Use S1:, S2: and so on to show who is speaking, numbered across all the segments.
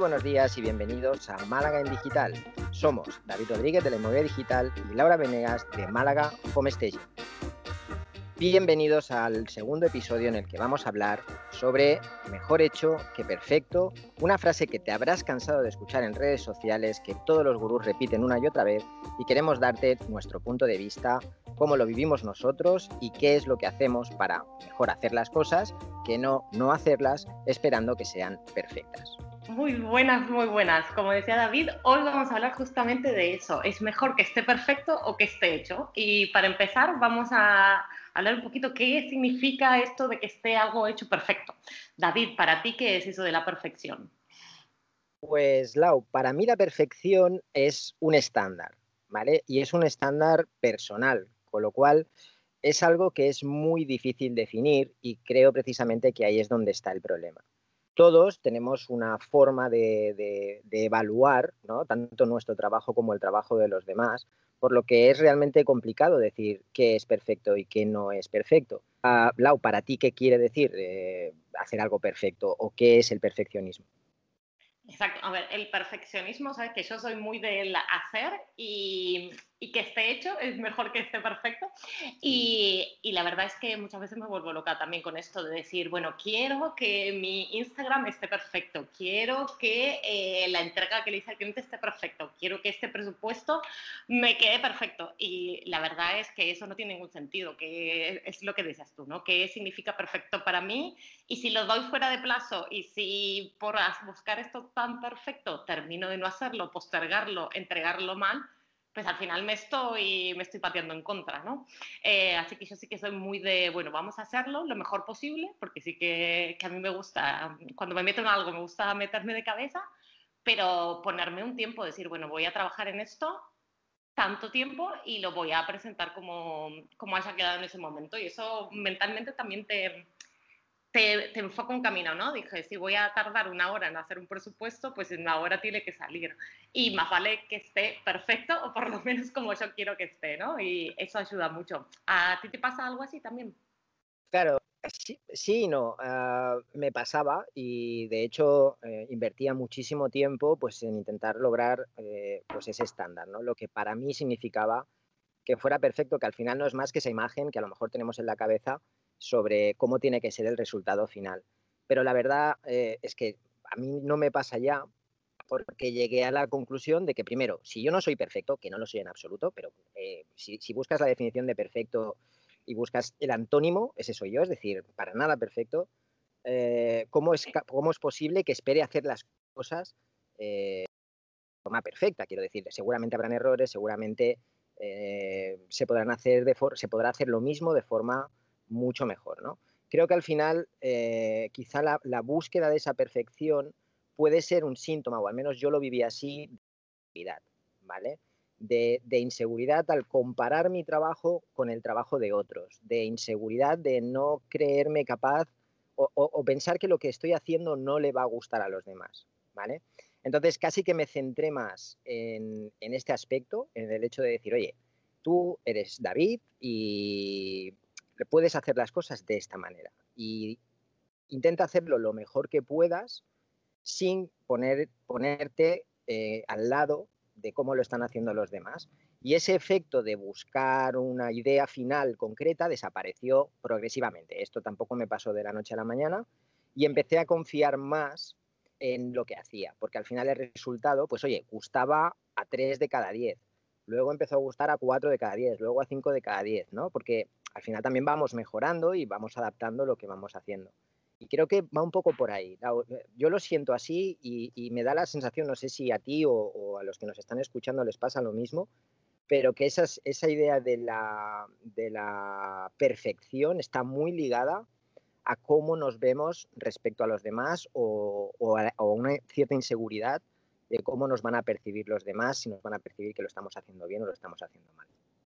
S1: buenos días y bienvenidos a Málaga en Digital. Somos David Rodríguez de la Inmobiliaria Digital y Laura Venegas de Málaga Home. Bienvenidos al segundo episodio en el que vamos a hablar sobre mejor hecho que perfecto, una frase que te habrás cansado de escuchar en redes sociales, que todos los gurús repiten una y otra vez, y queremos darte nuestro punto de vista, cómo lo vivimos nosotros y qué es lo que hacemos para mejor hacer las cosas que no no hacerlas esperando que sean perfectas.
S2: Muy buenas, muy buenas. Como decía David, hoy vamos a hablar justamente de eso. ¿Es mejor que esté perfecto o que esté hecho? Y para empezar, vamos a hablar un poquito qué significa esto de que esté algo hecho perfecto. David, para ti, ¿qué es eso de la perfección?
S1: Pues, Lau, para mí la perfección es un estándar, ¿vale? Y es un estándar personal, con lo cual es algo que es muy difícil definir y creo precisamente que ahí es donde está el problema. Todos tenemos una forma de, evaluar tanto nuestro trabajo como el trabajo de los demás, por lo que es realmente complicado decir qué es perfecto y qué no es perfecto. Uh, Lau, para ti, ¿qué quiere decir eh, hacer algo perfecto o qué es el perfeccionismo?
S2: Exacto, a ver, el perfeccionismo, sabes que yo soy muy del hacer y, y, que esté hecho es mejor que esté perfecto. Y, y, la verdad es que muchas veces me vuelvo loca también con esto de decir, bueno, quiero que mi Instagram esté perfecto, quiero que eh, la entrega que le hice al cliente esté perfecto, quiero que este presupuesto me quede perfecto. Y la verdad es que eso no tiene ningún sentido, que es lo que dices tú, ¿no? ¿Qué significa perfecto para mí? Y si lo doy fuera de plazo y si por buscar esto tan perfecto termino de no hacerlo, postergarlo, entregarlo mal, pues al final me estoy, me estoy pateando en contra, ¿no? Eh, así que yo sí que soy muy de, bueno, vamos a hacerlo lo mejor posible, porque sí que, que a mí me gusta, cuando me meto en algo, me gusta meterme de cabeza, pero ponerme un tiempo, decir, bueno, voy a trabajar en esto tanto tiempo y lo voy a presentar como, como haya quedado en ese momento. Y eso mentalmente también te, te, enfoca un camino, ¿no? Dije, si voy a tardar una hora en hacer un presupuesto, pues en una hora tiene que salir. Y más vale que esté perfecto o por lo menos como yo quiero que esté, ¿no? Y eso ayuda mucho. ¿A ti te pasa algo así también?
S1: Claro, sí, y no. Uh, me pasaba y de hecho eh, invertía muchísimo tiempo pues, en intentar lograr eh, pues ese estándar, ¿no? Lo que para mí significaba que fuera perfecto, que al final no es más que esa imagen que a lo mejor tenemos en la cabeza sobre cómo tiene que ser el resultado final. Pero la verdad eh, es que a mí no me pasa ya porque llegué a la conclusión de que primero, si yo no soy perfecto, que no lo soy en absoluto, pero eh, si, buscas la definición de perfecto y buscas el antónimo, ese soy yo, es decir, para nada perfecto, eh, ¿cómo, es, ¿cómo es posible que espere hacer las cosas de forma perfecta? Quiero decir, seguramente habrán errores, seguramente se podrán hacer de se podrá hacer lo mismo de forma mucho mejor, ¿no? Creo que al final eh, quizá la, búsqueda de esa perfección puede ser un síntoma, o al menos yo lo viví así, de inseguridad, ¿vale? De, inseguridad al comparar mi trabajo con el trabajo de otros, de inseguridad de no creerme capaz o, pensar que lo que estoy haciendo no le va a gustar a los demás, ¿vale? Entonces casi que me centré más en, en este aspecto, en el hecho de decir, oye, tú eres David y puedes hacer las cosas de esta manera. Y intenta hacerlo lo mejor que puedas sin poner, ponerte eh, al lado de cómo lo están haciendo los demás. Y ese efecto de buscar una idea final concreta desapareció progresivamente. Esto tampoco me pasó de la noche a la mañana y empecé a confiar más en lo que hacía, porque al final el resultado, pues oye, gustaba a 3 de cada 10, luego empezó a gustar a 4 de cada 10, luego a 5 de cada 10, ¿no? Porque al final también vamos mejorando y vamos adaptando lo que vamos haciendo. Y creo que va un poco por ahí. Yo lo siento así y, me da la sensación, no sé si a ti o, a los que nos están escuchando les pasa lo mismo, pero que esa idea de la, perfección está muy ligada a cómo nos vemos respecto a los demás o a, una cierta inseguridad de cómo nos van a percibir los demás, si nos van a percibir que lo estamos haciendo bien o lo estamos haciendo mal.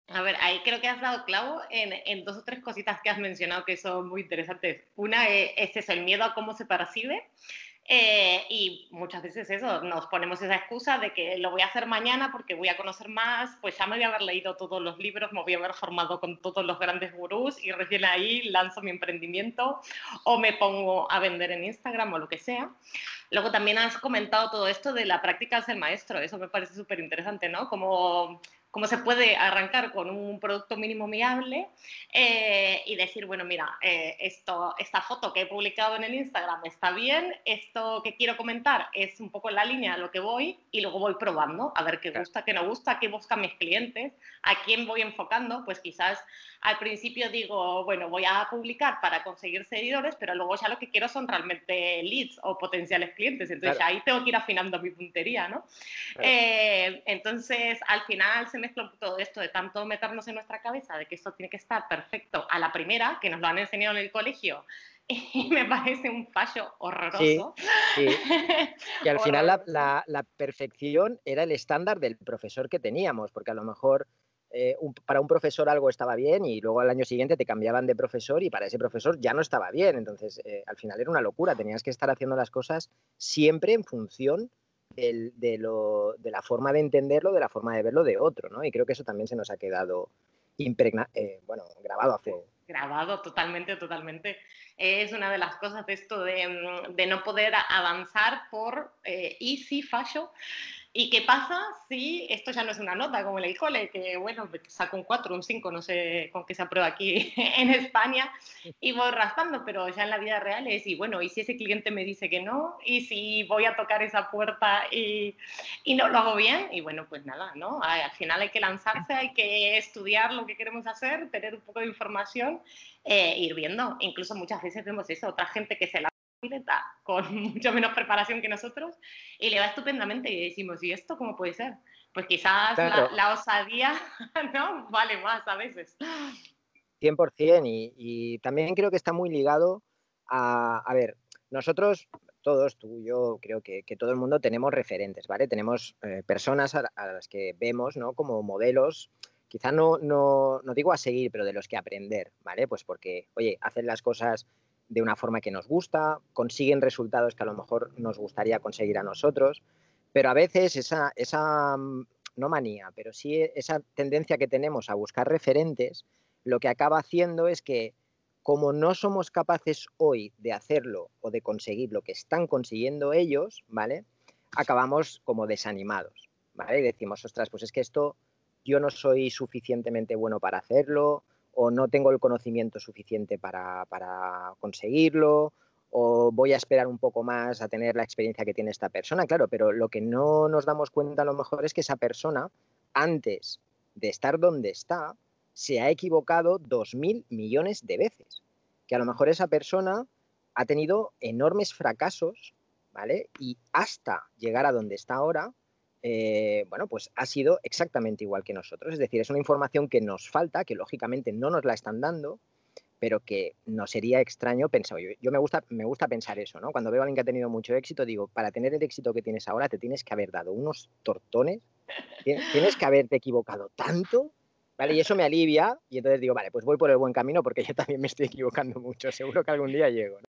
S2: A ver, ahí creo que has dado clavo en, dos o tres cositas que has mencionado que son muy interesantes. Una es, es el miedo a cómo se percibe Eh, y muchas veces eso, nos ponemos esa excusa de que lo voy a hacer mañana porque voy a conocer más, pues ya me voy a haber leído todos los libros, me voy a haber formado con todos los grandes gurús y recién ahí lanzo mi emprendimiento o me pongo a vender en Instagram o lo que sea. Luego también has comentado todo esto de la práctica de ser maestro, eso me parece súper interesante, ¿no? Como cómo se puede arrancar con un producto mínimo viable eh, y decir, bueno, mira, eh, esto, esta foto que he publicado en el Instagram está bien, esto que quiero comentar es un poco en la línea a lo que voy y luego voy probando a ver qué gusta, qué no gusta, qué buscan mis clientes, a quién voy enfocando, pues quizás al principio digo, bueno, voy a publicar para conseguir seguidores, pero luego ya lo que quiero son realmente leads o potenciales clientes, entonces ahí tengo que ir afinando mi puntería, ¿no? Eh, entonces, al final se mezcla todo esto de tanto meternos en nuestra cabeza de que esto tiene que estar perfecto a la primera, que nos lo han enseñado en el colegio, y me parece un fallo horroroso.
S1: Sí, Y al final la, la, perfección era el estándar del profesor que teníamos, porque a lo mejor eh, para un profesor algo estaba bien y luego al año siguiente te cambiaban de profesor y para ese profesor ya no estaba bien. Entonces, eh, al final era una locura. Tenías que estar haciendo las cosas siempre en función de, lo, de, la forma de entenderlo, de la forma de verlo de otro, ¿no? Y creo que eso también se nos ha quedado impregna eh, bueno, grabado fuego.
S2: Grabado totalmente, totalmente. Es una de las cosas de esto de, mm, no poder avanzar por y si fallo. ¿Y qué pasa si esto ya no es una nota como en el cole, que bueno, saco un 4, un 5, no sé con qué se aprueba aquí en España, y voy raspando, pero ya en la vida real es, y bueno, ¿y si ese cliente me dice que no? ¿Y si voy a tocar esa puerta y, no lo hago bien? Y bueno, pues nada, ¿no? Al final hay que lanzarse, hay que estudiar lo que queremos hacer, tener un poco de información, eh, ir viendo. Incluso muchas veces vemos eso, otra gente que se con mucho menos preparación que nosotros y le va estupendamente y decimos, ¿y esto cómo puede ser? Pues quizás la, osadía ¿no? vale más a veces.
S1: 100% y, y también creo que está muy ligado a, a ver, nosotros todos, tú, yo, creo que, que, todo el mundo tenemos referentes, ¿vale? Tenemos eh, personas a, a, las que vemos, ¿no? Como modelos, quizá no, no, no, digo a seguir, pero de los que aprender, ¿vale? Pues porque, oye, hacen las cosas de una forma que nos gusta, consiguen resultados que a lo mejor nos gustaría conseguir a nosotros, pero a veces esa, esa mm, no manía, pero sí esa tendencia que tenemos a buscar referentes, lo que acaba haciendo es que como no somos capaces hoy de hacerlo o de conseguir lo que están consiguiendo ellos, ¿vale? Acabamos como desanimados, ¿vale? Decimos, ostras, pues es que esto yo no soy suficientemente bueno para hacerlo, o no tengo el conocimiento suficiente para, conseguirlo, o voy a esperar un poco más a tener la experiencia que tiene esta persona, claro, pero lo que no nos damos cuenta a lo mejor es que esa persona, antes de estar donde está, se ha equivocado dos mil millones de veces. Que a lo mejor esa persona ha tenido enormes fracasos, ¿vale? Y hasta llegar a donde está ahora, eh, bueno, pues ha sido exactamente igual que nosotros. Es decir, es una información que nos falta, que lógicamente no nos la están dando, pero que no sería extraño pensar. Yo, yo, me, gusta, me gusta pensar eso, ¿no? Cuando veo a alguien que ha tenido mucho éxito, digo, para tener el éxito que tienes ahora, te tienes que haber dado unos tortones, tienes que haberte equivocado tanto, ¿vale? Y eso me alivia, y entonces digo, vale, pues voy por el buen camino porque yo también me estoy equivocando mucho, seguro que algún día llego. ¿no?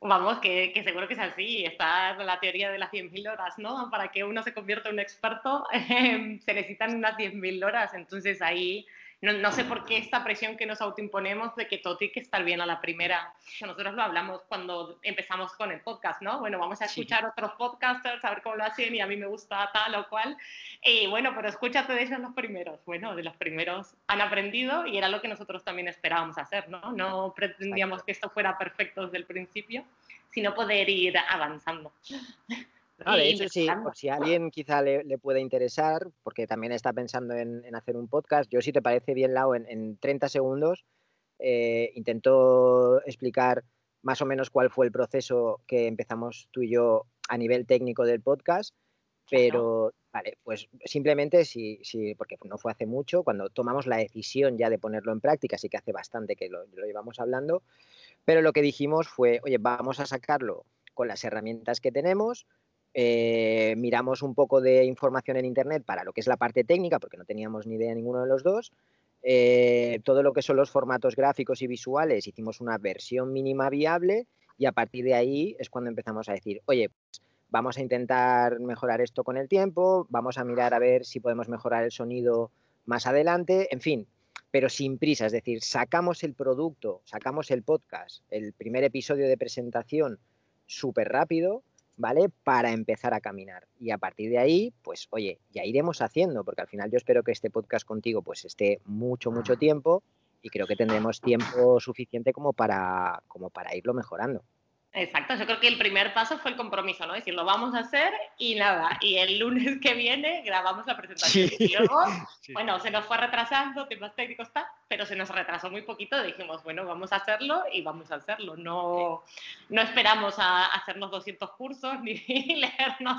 S2: Vamos, que, seguro que es así. Está la teoría de las 100.000 horas, ¿no? Para que uno se convierta en un experto se necesitan unas 10.000 horas. Entonces ahí no, sé por qué esta presión que nos autoimponemos de que todo tiene que estar bien a la primera. Nosotros lo hablamos cuando empezamos con el podcast, ¿no? Bueno, vamos a escuchar otros podcasters, a ver cómo lo hacen y a mí me gusta tal o cual. Y bueno, pero escúchate de ellos los primeros. Bueno, de los primeros han aprendido y era lo que nosotros también esperábamos hacer, ¿no? No pretendíamos que esto fuera perfecto desde el principio, sino poder ir avanzando.
S1: No, de hecho, sí, por si a alguien quizá le, puede interesar, porque también está pensando en, hacer un podcast, yo si te parece bien, Lau, en, en 30 segundos eh, intento explicar más o menos cuál fue el proceso que empezamos tú y yo a nivel técnico del podcast, pero vale, pues simplemente sí, sí, porque no fue hace mucho, cuando tomamos la decisión ya de ponerlo en práctica, sí que hace bastante que lo, lo llevamos hablando, pero lo que dijimos fue, oye, vamos a sacarlo con las herramientas que tenemos, eh, miramos un poco de información en Internet para lo que es la parte técnica, porque no teníamos ni idea ninguno de los dos. Eh, todo lo que son los formatos gráficos y visuales, hicimos una versión mínima viable y a partir de ahí es cuando empezamos a decir, oye, pues vamos a intentar mejorar esto con el tiempo, vamos a mirar a ver si podemos mejorar el sonido más adelante, en fin, pero sin prisa, es decir, sacamos el producto, sacamos el podcast, el primer episodio de presentación súper rápido, ¿vale? Para empezar a caminar. Y a partir de ahí, pues oye, ya iremos haciendo, porque al final yo espero que este podcast contigo pues esté mucho, mucho tiempo y creo que tendremos tiempo suficiente como para, como para irlo mejorando.
S2: Exacto, yo creo que el primer paso fue el compromiso, ¿no? Decir, lo vamos a hacer y nada, y el lunes que viene grabamos la presentación. Y luego, bueno, se nos fue retrasando, temas técnicos, está, pero se nos retrasó muy poquito, dijimos, bueno, vamos a hacerlo y vamos a hacerlo. No, no esperamos a hacernos 200 cursos ni leernos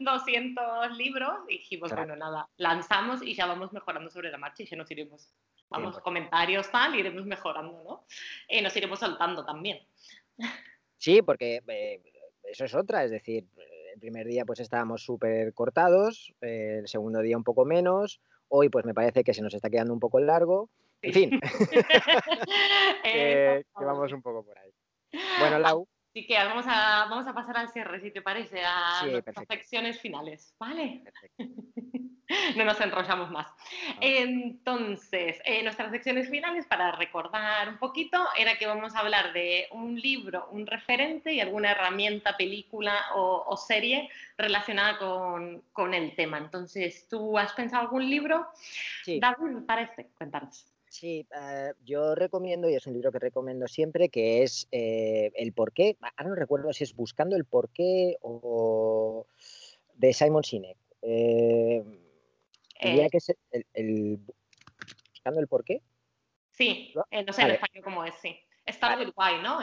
S2: 200 libros, dijimos, bueno, nada, lanzamos y ya vamos mejorando sobre la marcha y ya nos iremos, vamos, comentarios, tal, iremos mejorando, ¿no? Y nos iremos soltando también.
S1: Sí, porque eh, eso es otra, es decir, el primer día pues estábamos súper cortados, eh, el segundo día un poco menos, hoy pues me parece que se nos está quedando un poco largo, en fin, que, vamos un poco por ahí. Bueno, Lau.
S2: Así que vamos a, vamos a pasar al cierre, si te parece, a las secciones finales, ¿vale? no nos enrollamos más. Entonces, eh, nuestras secciones finales, para recordar un poquito, era que vamos a hablar de un libro, un referente y alguna herramienta, película o, serie relacionada con, el tema. Entonces, ¿tú has pensado algún libro? Sí. David, me parece, cuéntanos.
S1: Sí, eh, yo recomiendo, y es un libro que recomiendo siempre, que es eh, El porqué. Ahora no recuerdo si es Buscando el porqué o de Simon Sinek. Eh, diría que es el, Buscando el porqué.
S2: Sí, no sé en español cómo es, sí. Está vale. guay, ¿no?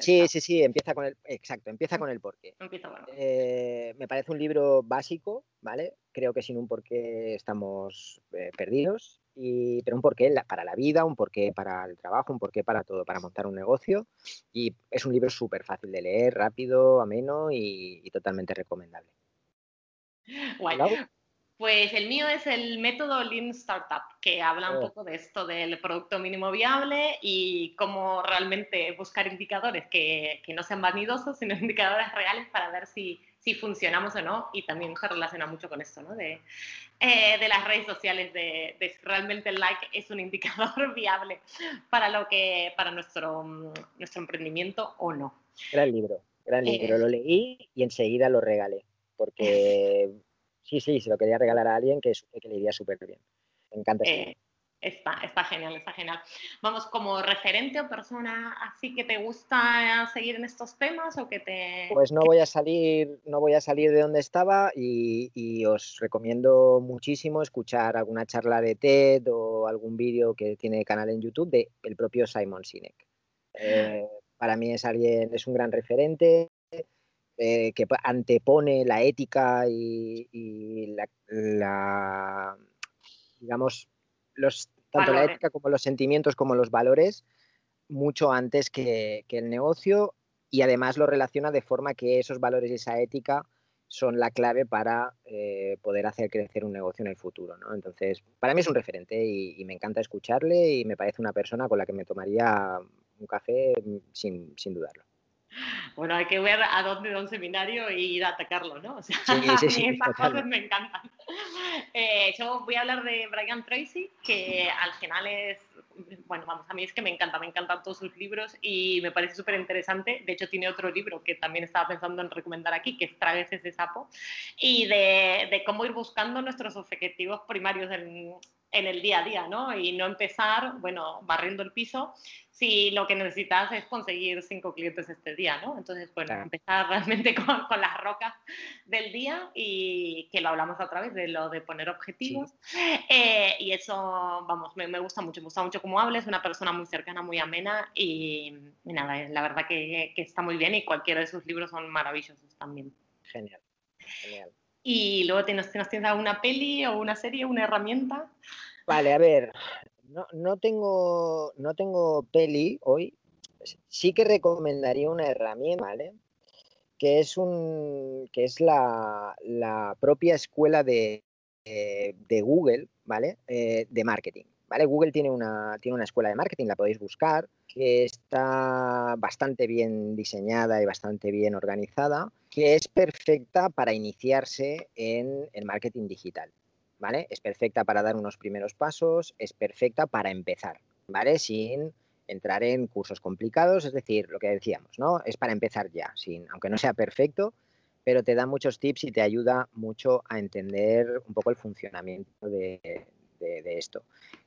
S1: sí, sí, sí, empieza con el, exacto, empieza con el porqué. Empieza, me parece un libro básico, ¿vale? Creo que sin un porqué estamos perdidos pero un porqué para la vida, un porqué para el trabajo, un porqué para todo, para montar un negocio. Y es un libro súper fácil de leer, rápido, ameno y, totalmente recomendable.
S2: Pues el mío es el método Lean Startup, que habla un oh. poco de esto del producto mínimo viable y cómo realmente buscar indicadores que, que no sean vanidosos, sino indicadores reales para ver si si funcionamos o no, y también se relaciona mucho con esto, ¿no? De, eh, de las redes sociales, de, de, si realmente el like es un indicador viable para, lo que, para nuestro, nuestro emprendimiento o no.
S1: Gran libro, gran libro. lo leí y enseguida lo regalé, porque sí, sí, se lo quería regalar a alguien que, que le iría súper bien. Me encanta.
S2: Eh, Está, está genial, está genial. Vamos, como referente o persona así que te gusta seguir en estos temas o que te...
S1: Pues no voy a salir, no voy a salir de donde estaba y, os recomiendo muchísimo escuchar alguna charla de TED o algún vídeo que tiene canal en YouTube de el propio Simon Sinek. Eh, para mí es alguien, es un gran referente, eh, que antepone la ética y, la, la, digamos, los, tanto la ética como los sentimientos como los valores mucho antes que, el negocio y además lo relaciona de forma que esos valores y esa ética son la clave para eh, poder hacer crecer un negocio en el futuro. ¿no? Entonces, para mí es un referente y, me encanta escucharle y me parece una persona con la que me tomaría un café sin, sin dudarlo.
S2: Bueno, hay que ver a dónde da un seminario y ir a atacarlo, ¿no? O sea, sí, sí, esas cosas me encantan. Eh, yo voy a hablar de Brian Tracy, que al final es, bueno, vamos, a mí es que me encanta, me encantan todos sus libros y me parece súper interesante. De hecho, tiene otro libro que también estaba pensando en recomendar aquí, que es Traveses de Sapo, y de, de cómo ir buscando nuestros objetivos primarios en, en el día a día, ¿no? Y no empezar, bueno, barriendo el piso, si lo que necesitas es conseguir cinco clientes este día, ¿no? Entonces, bueno, empezar realmente con, con, las rocas del día y que lo hablamos otra vez de lo de poner objetivos. Eh, y eso, vamos, me, me, gusta mucho, me gusta mucho cómo hables, una persona muy cercana, muy amena y, nada, la verdad que, que, está muy bien y cualquiera de sus libros son maravillosos también.
S1: Genial, genial.
S2: Y luego ¿nos, tienes alguna peli o una serie, una herramienta?
S1: Vale, a ver, no, no, tengo, no tengo peli hoy. Sí que recomendaría una herramienta, ¿vale? Que es, un, que es la, la propia escuela de, eh, de Google, ¿vale? Eh, de marketing, ¿vale? Google tiene una, tiene una escuela de marketing, la podéis buscar, que está bastante bien diseñada y bastante bien organizada, que es perfecta para iniciarse en el marketing digital, ¿vale? Es perfecta para dar unos primeros pasos, es perfecta para empezar, ¿vale? Sin entrar en cursos complicados, es decir, lo que decíamos, ¿no? Es para empezar ya, sin, aunque no sea perfecto, pero te da muchos tips y te ayuda mucho a entender un poco el funcionamiento de, esto.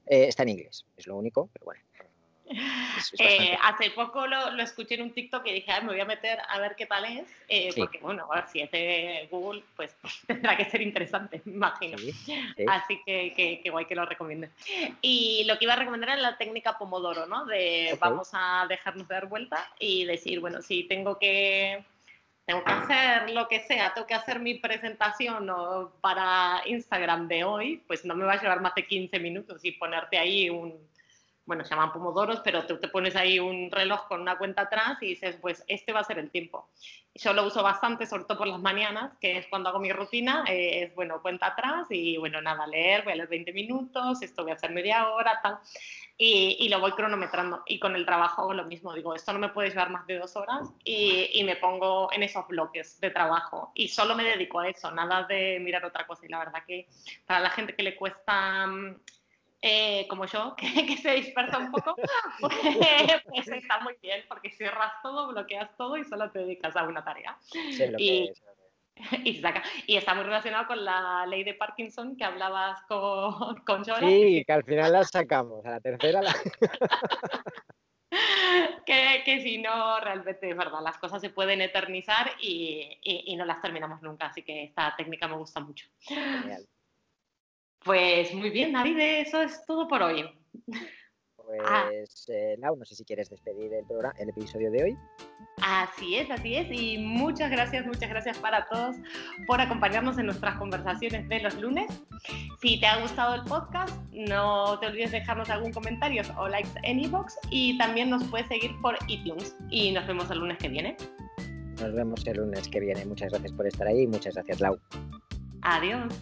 S1: Eh, está en inglés, es lo único, pero bueno.
S2: Eh, hace poco lo, escuché en un TikTok y dije, me voy a meter a ver qué tal es, eh, porque bueno, a ver, si es de Google, pues tendrá que ser interesante, me imagino. Así que, que, guay que lo recomiendes. Y lo que iba a recomendar era la técnica Pomodoro, ¿no? De vamos a dejarnos dar vuelta y decir, bueno, si tengo que tengo que hacer lo que sea, tengo que hacer mi presentación para Instagram de hoy, pues no me va a llevar más de 15 minutos y ponerte ahí un, bueno, se llaman pomodoros, pero tú te pones ahí un reloj con una cuenta atrás y dices, pues este va a ser el tiempo. Yo lo uso bastante, sobre todo por las mañanas, que es cuando hago mi rutina, es, bueno, cuenta atrás y, bueno, nada, leer, voy a leer 20 minutos, esto voy a hacer media hora, tal, y, y lo voy cronometrando. Y con el trabajo lo mismo, digo, esto no me puede llevar más de dos horas y, y me pongo en esos bloques de trabajo y solo me dedico a eso, nada de mirar otra cosa. Y la verdad que para la gente que le cuesta mm, eh, como yo, que, se dispersa un poco, pues, pues, está muy bien, porque cierras todo, bloqueas todo y solo te dedicas a una tarea. y, y, saca. y está muy relacionado con la ley de Parkinson que hablabas con, con
S1: Sí, que al final la sacamos, a la tercera la...
S2: que, que, si no, realmente es verdad, las cosas se pueden eternizar y, y, y, no las terminamos nunca, así que esta técnica me gusta mucho. Genial. Pues muy bien, David, eso es todo por hoy.
S1: Pues, eh, Lau, no sé si quieres despedir el, programa, el episodio de hoy.
S2: Así es, así es. Y muchas gracias, muchas gracias para todos por acompañarnos en nuestras conversaciones de los lunes. Si te ha gustado el podcast, no te olvides dejarnos algún comentario o likes en iBox y también nos puedes seguir por iTunes. Y nos vemos el lunes que viene.
S1: Nos vemos el lunes que viene. Muchas gracias por estar ahí y muchas gracias, Lau.
S2: Adiós.